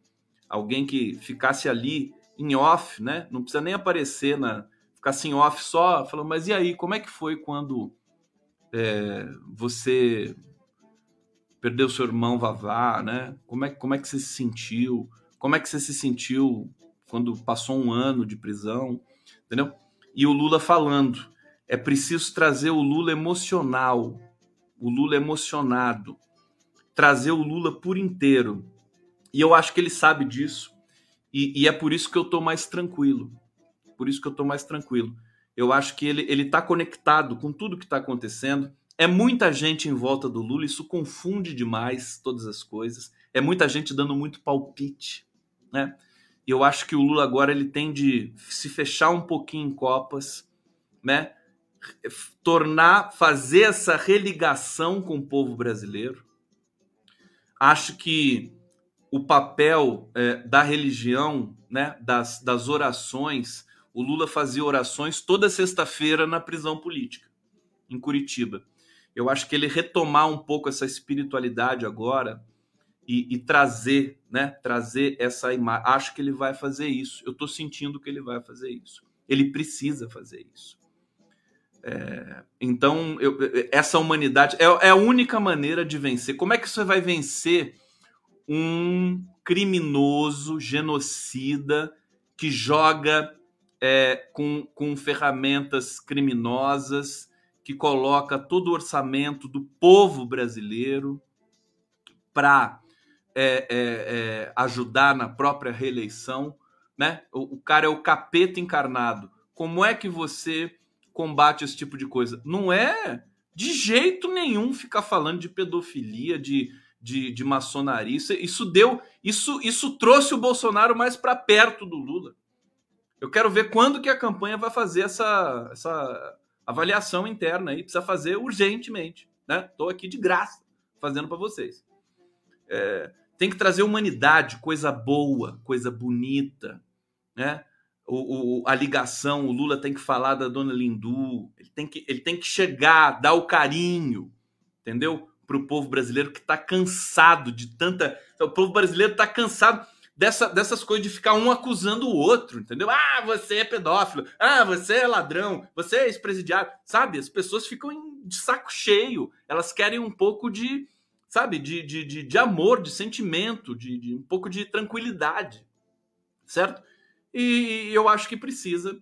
alguém que ficasse ali em off, né? Não precisa nem aparecer na ficasse em off só, falando, mas e aí, como é que foi quando é, você perdeu seu irmão Vavá, né? Como é, como é que você se sentiu? Como é que você se sentiu quando passou um ano de prisão? Entendeu? E o Lula falando, é preciso trazer o Lula emocional, o Lula emocionado, trazer o Lula por inteiro. E eu acho que ele sabe disso. E, e é por isso que eu estou mais tranquilo. Por isso que eu estou mais tranquilo. Eu acho que ele ele está conectado com tudo que está acontecendo. É muita gente em volta do Lula, isso confunde demais todas as coisas. É muita gente dando muito palpite, né? E eu acho que o Lula agora ele tem de se fechar um pouquinho em copas, né? tornar, fazer essa religação com o povo brasileiro. Acho que o papel é, da religião, né, das, das orações, o Lula fazia orações toda sexta-feira na prisão política, em Curitiba. Eu acho que ele retomar um pouco essa espiritualidade agora e, e trazer, né? Trazer essa imagem. Acho que ele vai fazer isso. Eu estou sentindo que ele vai fazer isso. Ele precisa fazer isso. É, então, eu, essa humanidade é, é, a única maneira de vencer. Como é que você vai vencer um criminoso, genocida, que joga é, com, com ferramentas criminosas, que coloca todo o orçamento do povo brasileiro para é, é, é, ajudar na própria reeleição? Né? O, o cara é o capeta encarnado. Como é que você combate esse tipo de coisa. Não é de jeito nenhum ficar falando de pedofilia, de, de, de maçonaria. Isso, isso deu, isso, isso trouxe o Bolsonaro mais para perto do Lula. Eu quero ver quando que a campanha vai fazer essa, essa avaliação interna aí. Precisa fazer urgentemente. Né? Estou aqui de graça fazendo para vocês. É, tem que trazer humanidade, coisa boa, coisa bonita, né? o, o, a ligação, o Lula tem que falar da dona Lindu, ele tem que, ele tem que chegar, dar o carinho, entendeu? Para o povo brasileiro que está cansado de tanta. O povo brasileiro está cansado dessa, dessas coisas de ficar um acusando o outro, entendeu? Ah, você é pedófilo, ah, você é ladrão, você é ex-presidiário, sabe? As pessoas ficam de saco cheio, elas querem um pouco de, sabe, de, de, de, de amor, de sentimento, de, de um pouco de tranquilidade, certo? E, eu acho que precisa.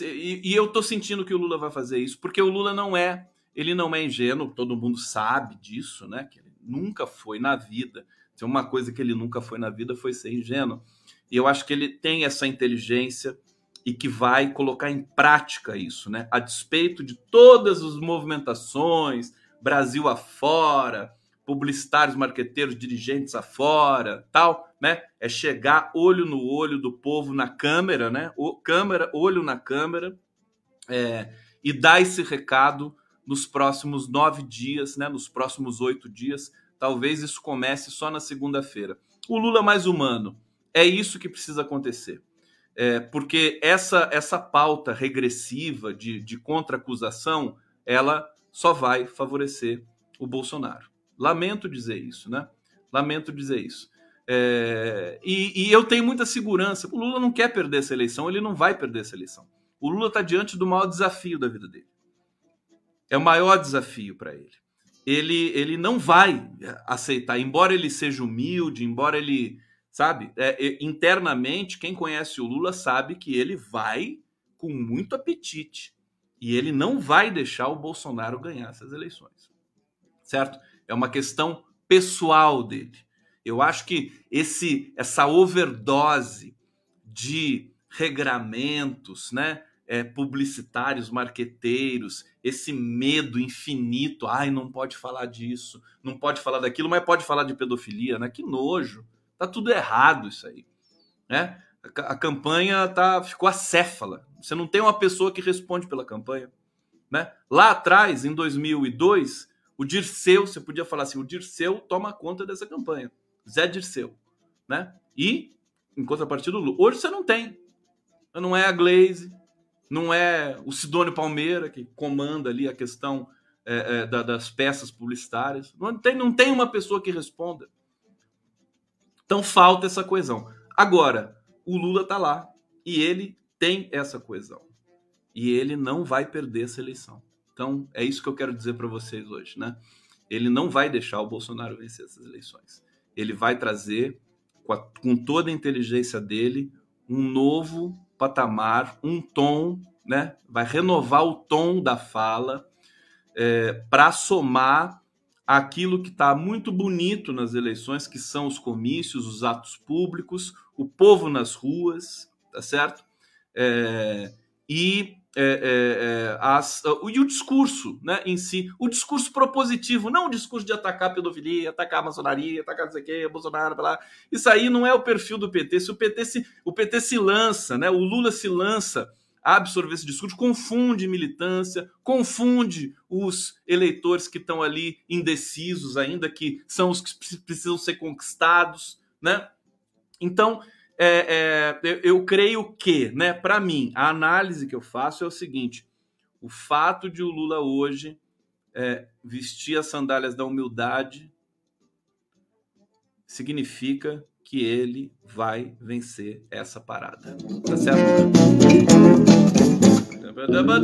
E, e eu tô sentindo que o Lula vai fazer isso, porque o Lula não é, ele não é ingênuo, todo mundo sabe disso, né? Que ele nunca foi na vida. Se uma coisa que ele nunca foi na vida foi ser ingênuo. E eu acho que ele tem essa inteligência e que vai colocar em prática isso, né? A despeito de todas as movimentações, Brasil afora, publicitários, marqueteiros, dirigentes afora, tal, né? É chegar olho no olho do povo na câmera, né? O câmera, olho na câmera, é, e dar esse recado nos próximos nove dias, né? Nos próximos oito dias. Talvez isso comece só na segunda-feira. O Lula mais humano. É isso que precisa acontecer. É, porque essa essa pauta regressiva de, de contra-acusação, ela só vai favorecer o Bolsonaro. Lamento dizer isso, né? Lamento dizer isso. É, e, e, eu tenho muita segurança. O Lula não quer perder essa eleição, ele não vai perder essa eleição. O Lula está diante do maior desafio da vida dele. É o maior desafio para ele. ele. Ele não vai aceitar, embora ele seja humilde, embora ele, sabe, é, é, internamente, quem conhece o Lula sabe que ele vai com muito apetite. E ele não vai deixar o Bolsonaro ganhar essas eleições. Certo? É uma questão pessoal dele. Eu acho que esse essa overdose de regramentos, né, é, publicitários, marqueteiros, esse medo infinito, ai, não pode falar disso, não pode falar daquilo, mas pode falar de pedofilia, né? Que nojo. Tá tudo errado isso aí, né? A, a campanha tá ficou acéfala. Você não tem uma pessoa que responde pela campanha, né? Lá atrás, em 2002, o Dirceu, você podia falar assim, o Dirceu toma conta dessa campanha. Zé Dirceu, né? E, em contrapartida, o Lula. Hoje você não tem. Não é a Glaze, não é o Sidônio Palmeira, que comanda ali a questão é, é, da, das peças publicitárias. Não tem, não tem uma pessoa que responda. Então falta essa coesão. Agora, o Lula está lá e ele tem essa coesão. E ele não vai perder essa eleição. Então, é isso que eu quero dizer para vocês hoje, né? Ele não vai deixar o Bolsonaro vencer essas eleições. Ele vai trazer, com, a, com toda a inteligência dele, um novo patamar, um tom, né? Vai renovar o tom da fala é, para somar aquilo que está muito bonito nas eleições, que são os comícios, os atos públicos, o povo nas ruas, tá certo? É, e é, é, é, as, e o discurso né, em si, o discurso propositivo, não o discurso de atacar a pedofilia, atacar a maçonaria, atacar não sei o que, Bolsonaro, lá. Isso aí não é o perfil do PT. Se o PT se, o PT se lança, né, o Lula se lança a absorver esse discurso, confunde militância, confunde os eleitores que estão ali indecisos ainda, que são os que precisam ser conquistados, né? Então, é, é, eu creio que, né, para mim, a análise que eu faço é o seguinte: o fato de o Lula hoje é, vestir as sandálias da humildade significa que ele vai vencer essa parada. Tá certo? Vamos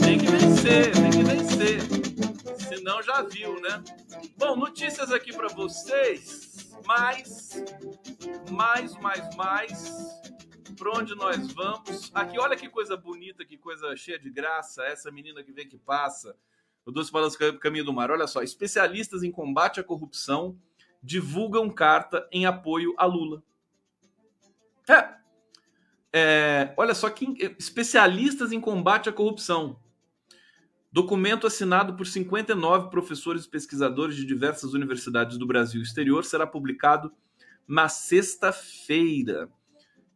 tem que vencer, tem que vencer. Senão já viu, né? Bom, notícias aqui para vocês. Mais, mais, mais, mais. Para onde nós vamos? Aqui, olha que coisa bonita, que coisa cheia de graça. Essa menina que vem que passa. O Doce Balanço Caminho do Mar. Olha só, especialistas em combate à corrupção divulgam carta em apoio a Lula. É, é, olha só que especialistas em combate à corrupção. Documento assinado por 59 professores e pesquisadores de diversas universidades do Brasil e exterior será publicado na sexta-feira.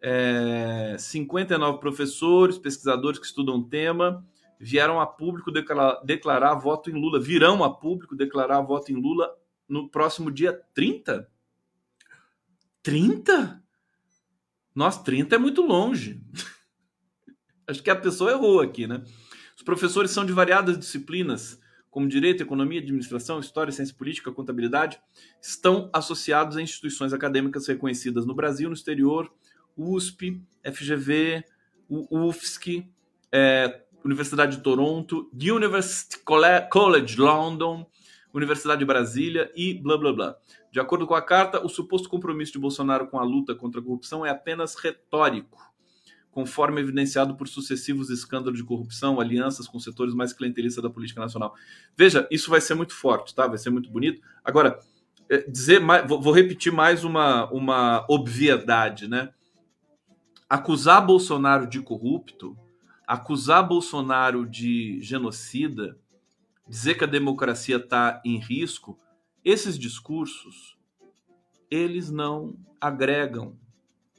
É, 59 professores, pesquisadores que estudam o tema vieram a público declarar, declarar voto em Lula, virão a público declarar voto em Lula no próximo dia 30? 30? Nossa, 30 é muito longe. Acho que a pessoa errou aqui, né? Os professores são de variadas disciplinas, como direito, economia, administração, história, ciência política, contabilidade, estão associados a instituições acadêmicas reconhecidas no Brasil, no exterior, USP, FGV, UFSC, é, Universidade de Toronto, University College London, Universidade de Brasília e blá blá blá. De acordo com a carta, o suposto compromisso de Bolsonaro com a luta contra a corrupção é apenas retórico, conforme evidenciado por sucessivos escândalos de corrupção, alianças com setores mais clientelistas da política nacional. Veja, isso vai ser muito forte, tá? Vai ser muito bonito. Agora, é, dizer mais, vou repetir mais uma, uma obviedade, né? Acusar Bolsonaro de corrupto, acusar Bolsonaro de genocida, dizer que a democracia está em risco, esses discursos eles não agregam,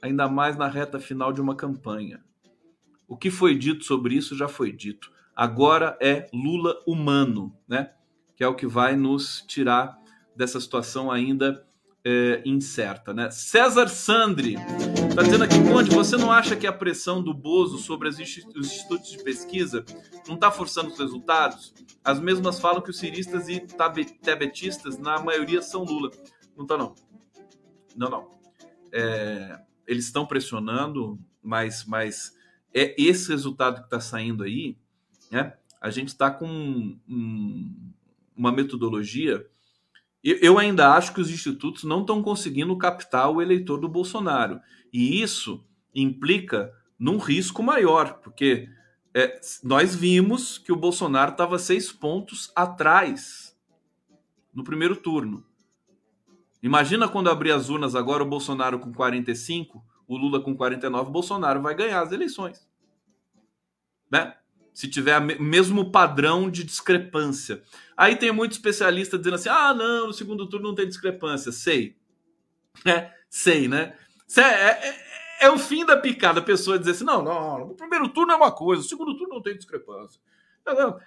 ainda mais na reta final de uma campanha. O que foi dito sobre isso já foi dito. Agora é Lula humano, né? Que é o que vai nos tirar dessa situação ainda é, incerta, né? César Sandri está dizendo aqui, Conde, você não acha que a pressão do Bozo sobre os institutos de pesquisa não está forçando os resultados? As mesmas falam que os ciristas e tabetistas, na maioria, são Lula. Não tá, não. Não, não. É, eles estão pressionando, mas, mas é esse resultado que está saindo aí, né? A gente está com um, uma metodologia eu ainda acho que os institutos não estão conseguindo captar o eleitor do Bolsonaro. E isso implica num risco maior, porque é, nós vimos que o Bolsonaro estava seis pontos atrás no primeiro turno. Imagina quando abrir as urnas agora, o Bolsonaro com 45, o Lula com 49, o Bolsonaro vai ganhar as eleições. Né? se tiver o mesmo padrão de discrepância. Aí tem muito especialista dizendo assim: ah, não, no segundo turno não tem discrepância. Sei. É, sei, né? É, é, é, o fim da picada a pessoa dizer assim: não, não, o primeiro turno é uma coisa, o segundo turno não tem discrepância.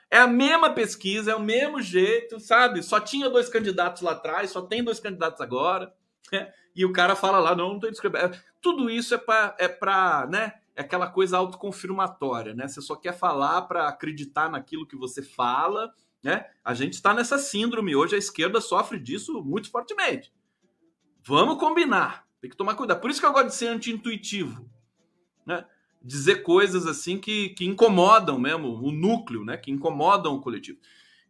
É a mesma pesquisa, é o mesmo jeito, sabe? Só tinha dois candidatos lá atrás, só tem dois candidatos agora. Né? E o cara fala lá: não, não tem discrepância. Tudo isso é para, é pra, né? é aquela coisa autoconfirmatória, né? Você só quer falar para acreditar naquilo que você fala, né? A gente está nessa síndrome hoje, a esquerda sofre disso muito fortemente. Vamos combinar, tem que tomar cuidado. Por isso que eu gosto de ser anti-intuitivo, né? Dizer coisas assim que, que incomodam mesmo o núcleo, né? Que incomodam o coletivo.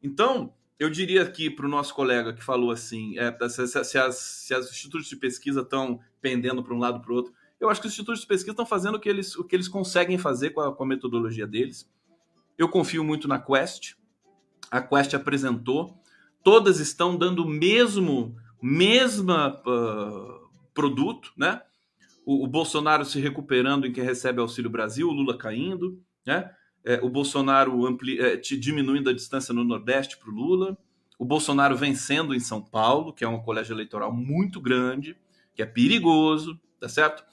Então, eu diria aqui para o nosso colega que falou assim: é, se, se, se, as, se as institutos de pesquisa estão pendendo para um lado para o outro, eu acho que os institutos de pesquisa estão fazendo o que eles, o que eles conseguem fazer com a, com a metodologia deles. Eu confio muito na Quest. A Quest apresentou. Todas estão dando o mesmo mesma uh, produto, né? O, o, Bolsonaro se recuperando em quem recebe Auxílio Brasil, o Lula caindo, né? É, o Bolsonaro ampli, é, diminuindo a distância no Nordeste para o Lula, o Bolsonaro vencendo em São Paulo, que é um colégio eleitoral muito grande, que é perigoso, tá certo?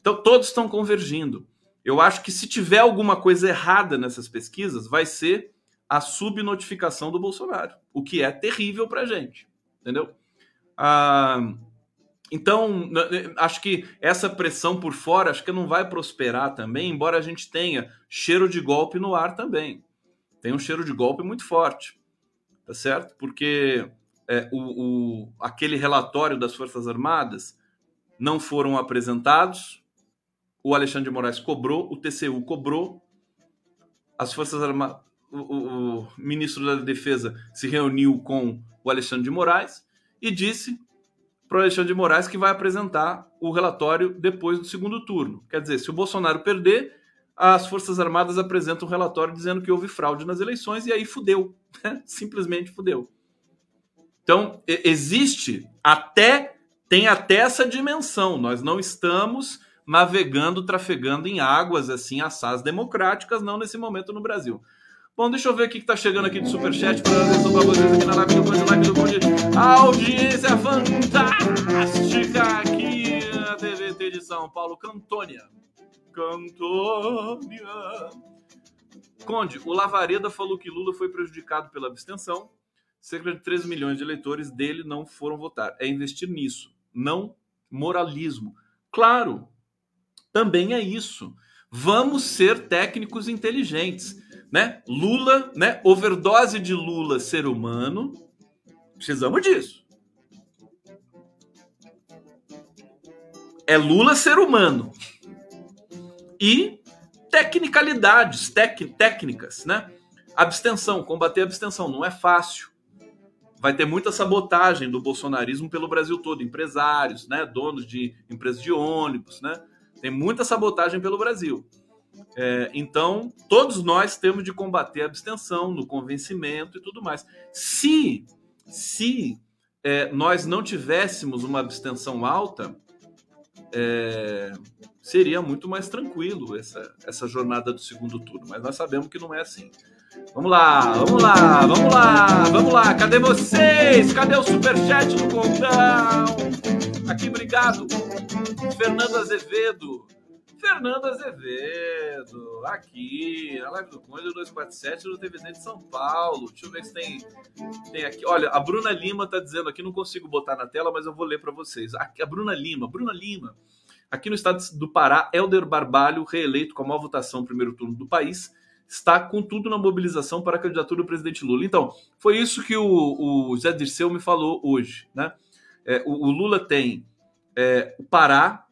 Então, todos estão convergindo. Eu acho que se tiver alguma coisa errada nessas pesquisas, vai ser a subnotificação do Bolsonaro, o que é terrível para gente, entendeu? Ah, então, acho que essa pressão por fora, acho que não vai prosperar também, embora a gente tenha cheiro de golpe no ar também. Tem um cheiro de golpe muito forte, tá certo? Porque é, o, o, aquele relatório das Forças Armadas não foram apresentados, o Alexandre de Moraes cobrou, o TCU cobrou, as Forças Armadas, o, o ministro da Defesa se reuniu com o Alexandre de Moraes e disse para o Alexandre de Moraes que vai apresentar o relatório depois do segundo turno. Quer dizer, se o Bolsonaro perder, as Forças Armadas apresentam um relatório dizendo que houve fraude nas eleições e aí fudeu. Né? Simplesmente fudeu. Então, existe até, tem até essa dimensão. Nós não estamos navegando, trafegando em águas assim assaz democráticas, não nesse momento no Brasil. Bom, deixa eu ver o que está chegando aqui de superchat para atenção para vocês aqui na live do Conde, live do Conde. A audiência fantástica aqui na TVT de São Paulo. Cantônia. Cantônia. Conde, o Lavareda falou que Lula foi prejudicado pela abstenção. Cerca de 3 milhões de eleitores dele não foram votar. É investir nisso, não moralismo. Claro, também é isso. Vamos ser técnicos inteligentes né? Lula, né? Overdose de Lula ser humano. Precisamos disso. É Lula ser humano. E tecnicalidades, tec, técnicas, né? Abstenção, combater a abstenção não é fácil. Vai ter muita sabotagem do bolsonarismo pelo Brasil todo, empresários, né, donos de empresas de ônibus, né? Tem muita sabotagem pelo Brasil. É, então, todos nós temos de combater a abstenção no convencimento e tudo mais. Se, se é, nós não tivéssemos uma abstenção alta, é, seria muito mais tranquilo essa, essa jornada do segundo turno. Mas nós sabemos que não é assim. Vamos lá, vamos lá, vamos lá, vamos lá. Cadê vocês? Cadê o superchat do Condão? Aqui, obrigado. Fernando Azevedo. Fernando Azevedo, aqui, a live do Conde 247 do TVZ de São Paulo. Deixa eu ver se tem, tem aqui. Olha, a Bruna Lima tá dizendo aqui, não consigo botar na tela, mas eu vou ler para vocês. Aqui, a Bruna Lima, Bruna Lima. Aqui no estado do Pará, Helder Barbalho, reeleito com a maior votação no primeiro turno do país, está com tudo na mobilização para a candidatura do presidente Lula. Então, foi isso que o, o Zé Dirceu me falou hoje. Né? É, o, o, Lula tem é, o Pará,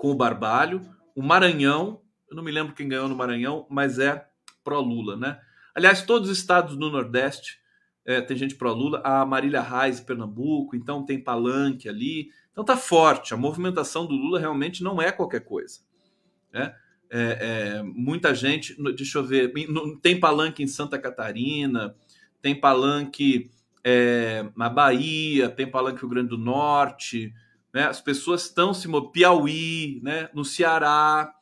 com o Barbalho. O Maranhão, eu não me lembro quem ganhou no Maranhão, mas é pró-Lula, né? Aliás, todos os estados do Nordeste é, tem gente pró-Lula. A Marília Reis, Pernambuco, então tem Palanque ali. Então tá forte. A movimentação do Lula realmente não é qualquer coisa. Né? É, é, muita gente, deixa eu ver, tem Palanque em Santa Catarina, tem Palanque é, na Bahia, tem Palanque no Rio Grande do Norte, né? As pessoas estão se movendo. Piauí, né? no Ceará.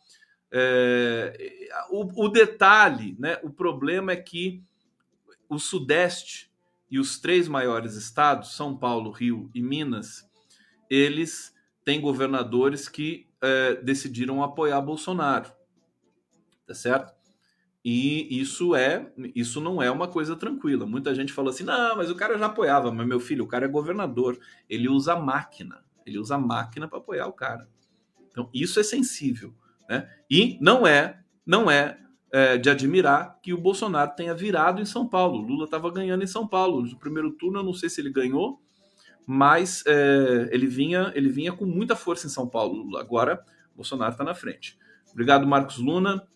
É, o, o detalhe, né? o problema é que o Sudeste e os três maiores estados, São Paulo, Rio e Minas, eles têm governadores que é, decidiram apoiar Bolsonaro, tá certo? E isso é, isso não é uma coisa tranquila. Muita gente fala assim: "Não, mas o cara já apoiava, mas meu filho, o cara é governador, ele usa máquina. Ele usa a máquina para apoiar o cara. Então, isso é sensível. Né? E não é, não é, é de admirar que o Bolsonaro tenha virado em São Paulo. O Lula estava ganhando em São Paulo. No primeiro turno, eu não sei se ele ganhou, mas é, ele, vinha, ele vinha com muita força em São Paulo. Agora, Bolsonaro está na frente. Obrigado, Marcos Luna.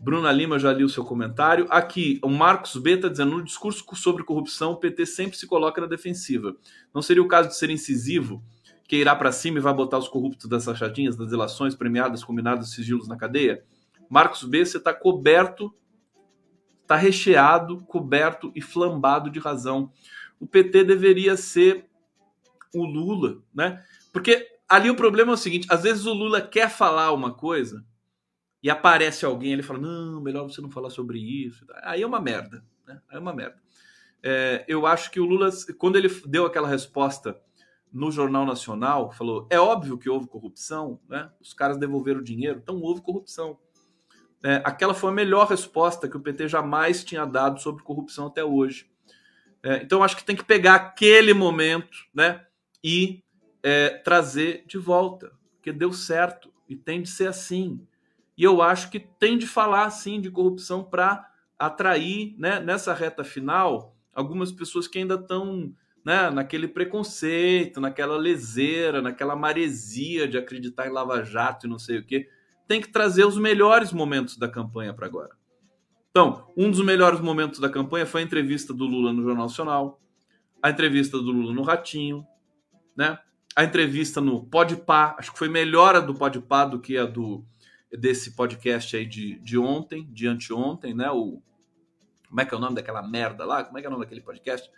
Bruna Lima já li o seu comentário. Aqui, o Marcos B está dizendo: no discurso sobre corrupção, o PT sempre se coloca na defensiva. Não seria o caso de ser incisivo que irá para cima e vai botar os corruptos das rachadinhas, das delações premiadas, combinadas, sigilos na cadeia? Marcos B, você está coberto, está recheado, coberto e flambado de razão. O PT deveria ser o Lula, né? Porque ali o problema é o seguinte: às vezes o Lula quer falar uma coisa e aparece alguém, ele fala: não, melhor você não falar sobre isso. Aí é uma merda, né? Aí é uma merda. É, eu acho que o Lula, quando ele deu aquela resposta no Jornal Nacional, falou: é óbvio que houve corrupção, né? os caras devolveram o dinheiro, então houve corrupção. É, aquela foi a melhor resposta que o PT jamais tinha dado sobre corrupção até hoje. É, então acho que tem que pegar aquele momento né, e é, trazer de volta, porque deu certo e tem de ser assim. E eu acho que tem de falar assim de corrupção para atrair, né, nessa reta final, algumas pessoas que ainda estão né, naquele preconceito, naquela leseira, naquela maresia de acreditar em Lava Jato e não sei o quê. Tem que trazer os melhores momentos da campanha para agora. Então, um dos melhores momentos da campanha foi a entrevista do Lula no Jornal Nacional, a entrevista do Lula no Ratinho, né? A entrevista no Podpah, acho que foi melhor a do Podpah do que a do desse podcast aí de, de ontem, de anteontem, né? O como é que é o nome daquela merda lá? Como é que é o nome daquele podcast?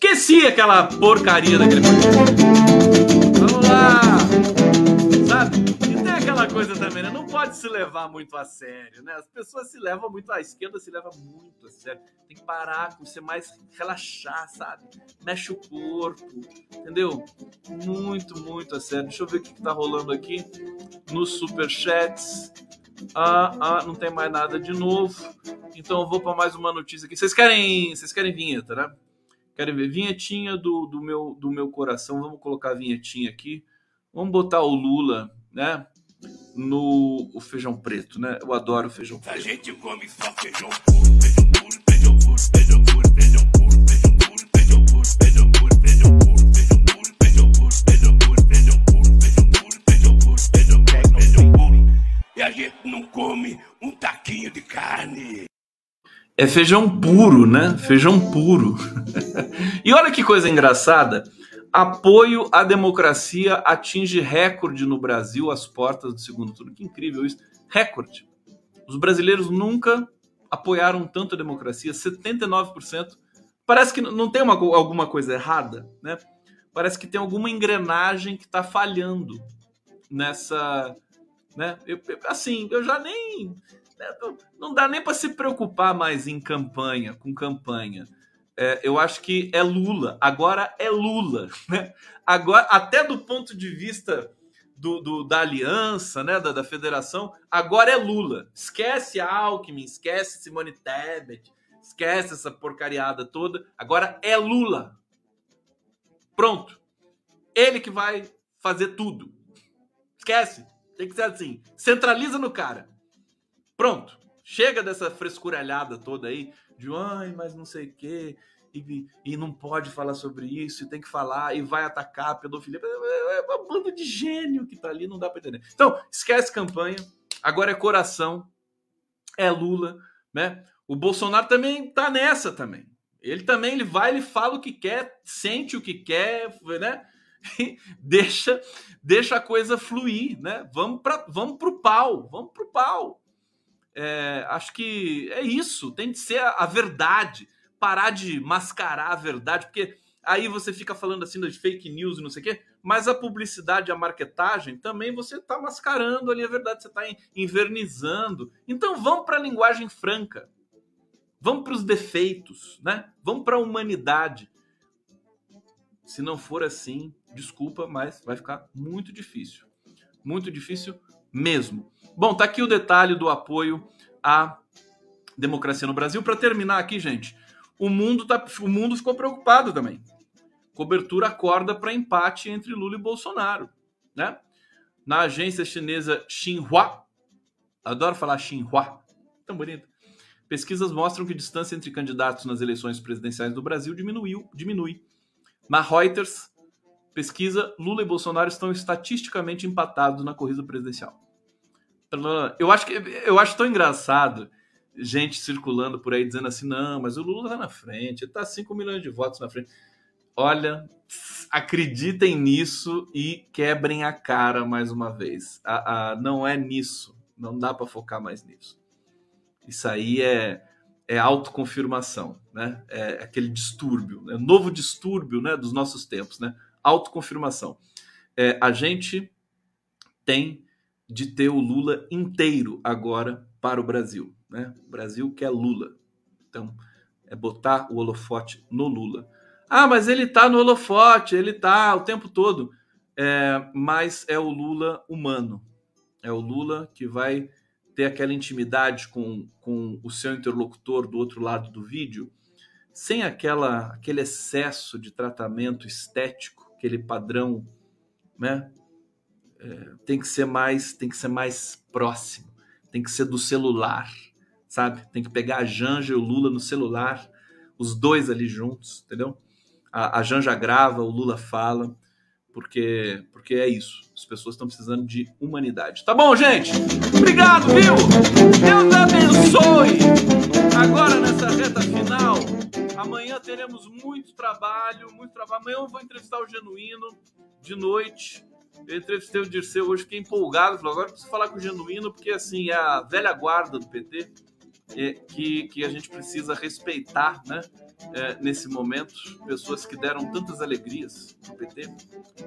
Esqueci aquela porcaria daquele podcast. Vamos lá! Sabe? E tem aquela coisa também, né? Não pode se levar muito a sério, né? As pessoas se levam muito, a esquerda se leva muito a sério. Tem que parar com ser mais relaxar, sabe? Mexe o corpo, entendeu? Muito, muito a sério. Deixa eu ver o que, que tá rolando aqui nos superchats. Ah, ah, não tem mais nada de novo. Então eu vou para mais uma notícia aqui. Vocês querem, vocês querem vinheta, né? Querem ver vinhetinha do, do meu do meu coração? Vamos colocar a vinhetinha aqui. Vamos botar o Lula, né? No o feijão preto, né? Eu adoro feijão preto. A gente come só feijão puro, feijão puro, feijão puro, feijão puro, feijão puro, feijão puro, feijão puro, feijão puro, feijão puro. E a gente não come um taquinho de carne. É feijão puro, né? Feijão puro. e olha que coisa engraçada. Apoio à democracia atinge recorde no Brasil às portas do segundo turno. Que incrível isso. Recorde. Os brasileiros nunca apoiaram tanto a democracia, 79%. Parece que não tem uma, alguma coisa errada, né? Parece que tem alguma engrenagem que está falhando nessa. Né? Eu, eu, assim, eu já nem não dá nem para se preocupar mais em campanha, com campanha. É, eu acho que é Lula. Agora é Lula. Né? Agora, até do ponto de vista do, do, da aliança, né, da, da, federação, agora é Lula. Esquece Alckmin, esquece Simone Tebet, esquece essa porcariada toda. Agora é Lula. Pronto. Ele que vai fazer tudo. Esquece. Tem que ser assim. Centraliza no cara. Pronto. Chega dessa frescuralhada toda aí, de ai, mas não sei o quê, e, e não pode falar sobre isso, e tem que falar, e vai atacar a pedofilia. É uma banda de gênio que tá ali, não dá para entender. Então, esquece campanha, agora é coração, é Lula, né? O Bolsonaro também tá nessa também. Ele também ele vai, ele fala o que quer, sente o que quer, né? Deixa, deixa a coisa fluir, né? Vamos para vamos pro pau, vamos pro pau. É, acho que é isso, tem de ser a, a, verdade, parar de mascarar a verdade, porque aí você fica falando assim de fake news e não sei o quê, mas a publicidade, a marketagem, também você está mascarando ali a verdade, você está invernizando. Então vamos para a linguagem franca, vamos para os defeitos, né? vamos para a humanidade. Se não for assim, desculpa, mas vai ficar muito difícil. Muito difícil mesmo. Bom, tá aqui o detalhe do apoio à democracia no Brasil. Para terminar aqui, gente, o mundo, tá, o mundo ficou preocupado também. Cobertura acorda para empate entre Lula e Bolsonaro, né? Na agência chinesa Xinhua, adoro falar Xinhua, tão bonito. Pesquisas mostram que a distância entre candidatos nas eleições presidenciais do Brasil diminuiu, diminui. Na Reuters, pesquisa Lula e Bolsonaro estão estatisticamente empatados na corrida presidencial. Eu acho que eu acho tão engraçado gente circulando por aí dizendo assim: não, mas o Lula tá na frente, ele tá 5 milhões de votos na frente. Olha, acreditem nisso e quebrem a cara mais uma vez. A, a não é nisso, não dá para focar mais nisso. Isso aí é, é autoconfirmação, né? É aquele distúrbio, é novo distúrbio né, dos nossos tempos, né? Autoconfirmação. É, a gente tem de ter o Lula inteiro agora para o Brasil. Né? O Brasil quer Lula. Então, é botar o holofote no Lula. Ah, mas ele está no holofote, ele está o tempo todo. É, mas é o Lula humano. É o Lula que vai ter aquela intimidade com, com o seu interlocutor do outro lado do vídeo, sem aquela, aquele excesso de tratamento estético, aquele padrão né? É, tem que ser mais, tem que ser mais próximo, tem que ser do celular, sabe? Tem que pegar a Janja e o Lula no celular, os dois ali juntos, entendeu? A, a Janja grava, o Lula fala, porque porque é isso. As pessoas estão precisando de humanidade. Tá bom, gente? Obrigado, viu? Deus abençoe. Agora nessa reta final, amanhã teremos muito trabalho, muito trabalho. Amanhã eu vou entrevistar o Genuíno de noite. Eu entrevistei o Dirceu hoje, fiquei empolgado. Falei, agora preciso falar com o Genuíno, porque assim, é a velha guarda do PT é, que, que a gente precisa respeitar, né? É, nesse momento, pessoas que deram tantas alegrias para o PT,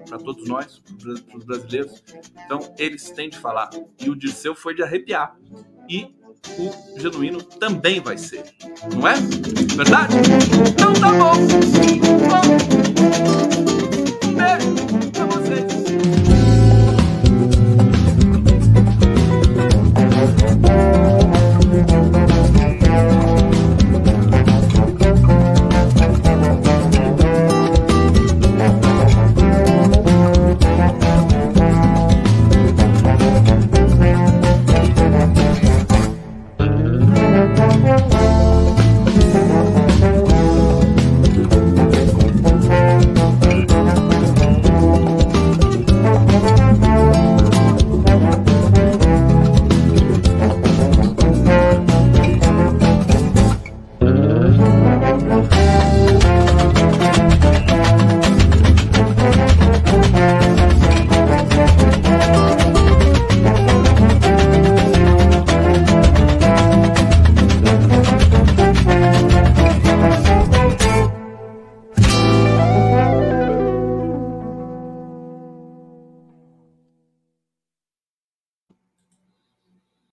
para todos nós, para os brasileiros. Então, eles têm de falar. E o Dirceu foi de arrepiar. E o genuíno também vai ser. Não é? Verdade? Então tá bom. bom. Um beijo para vocês.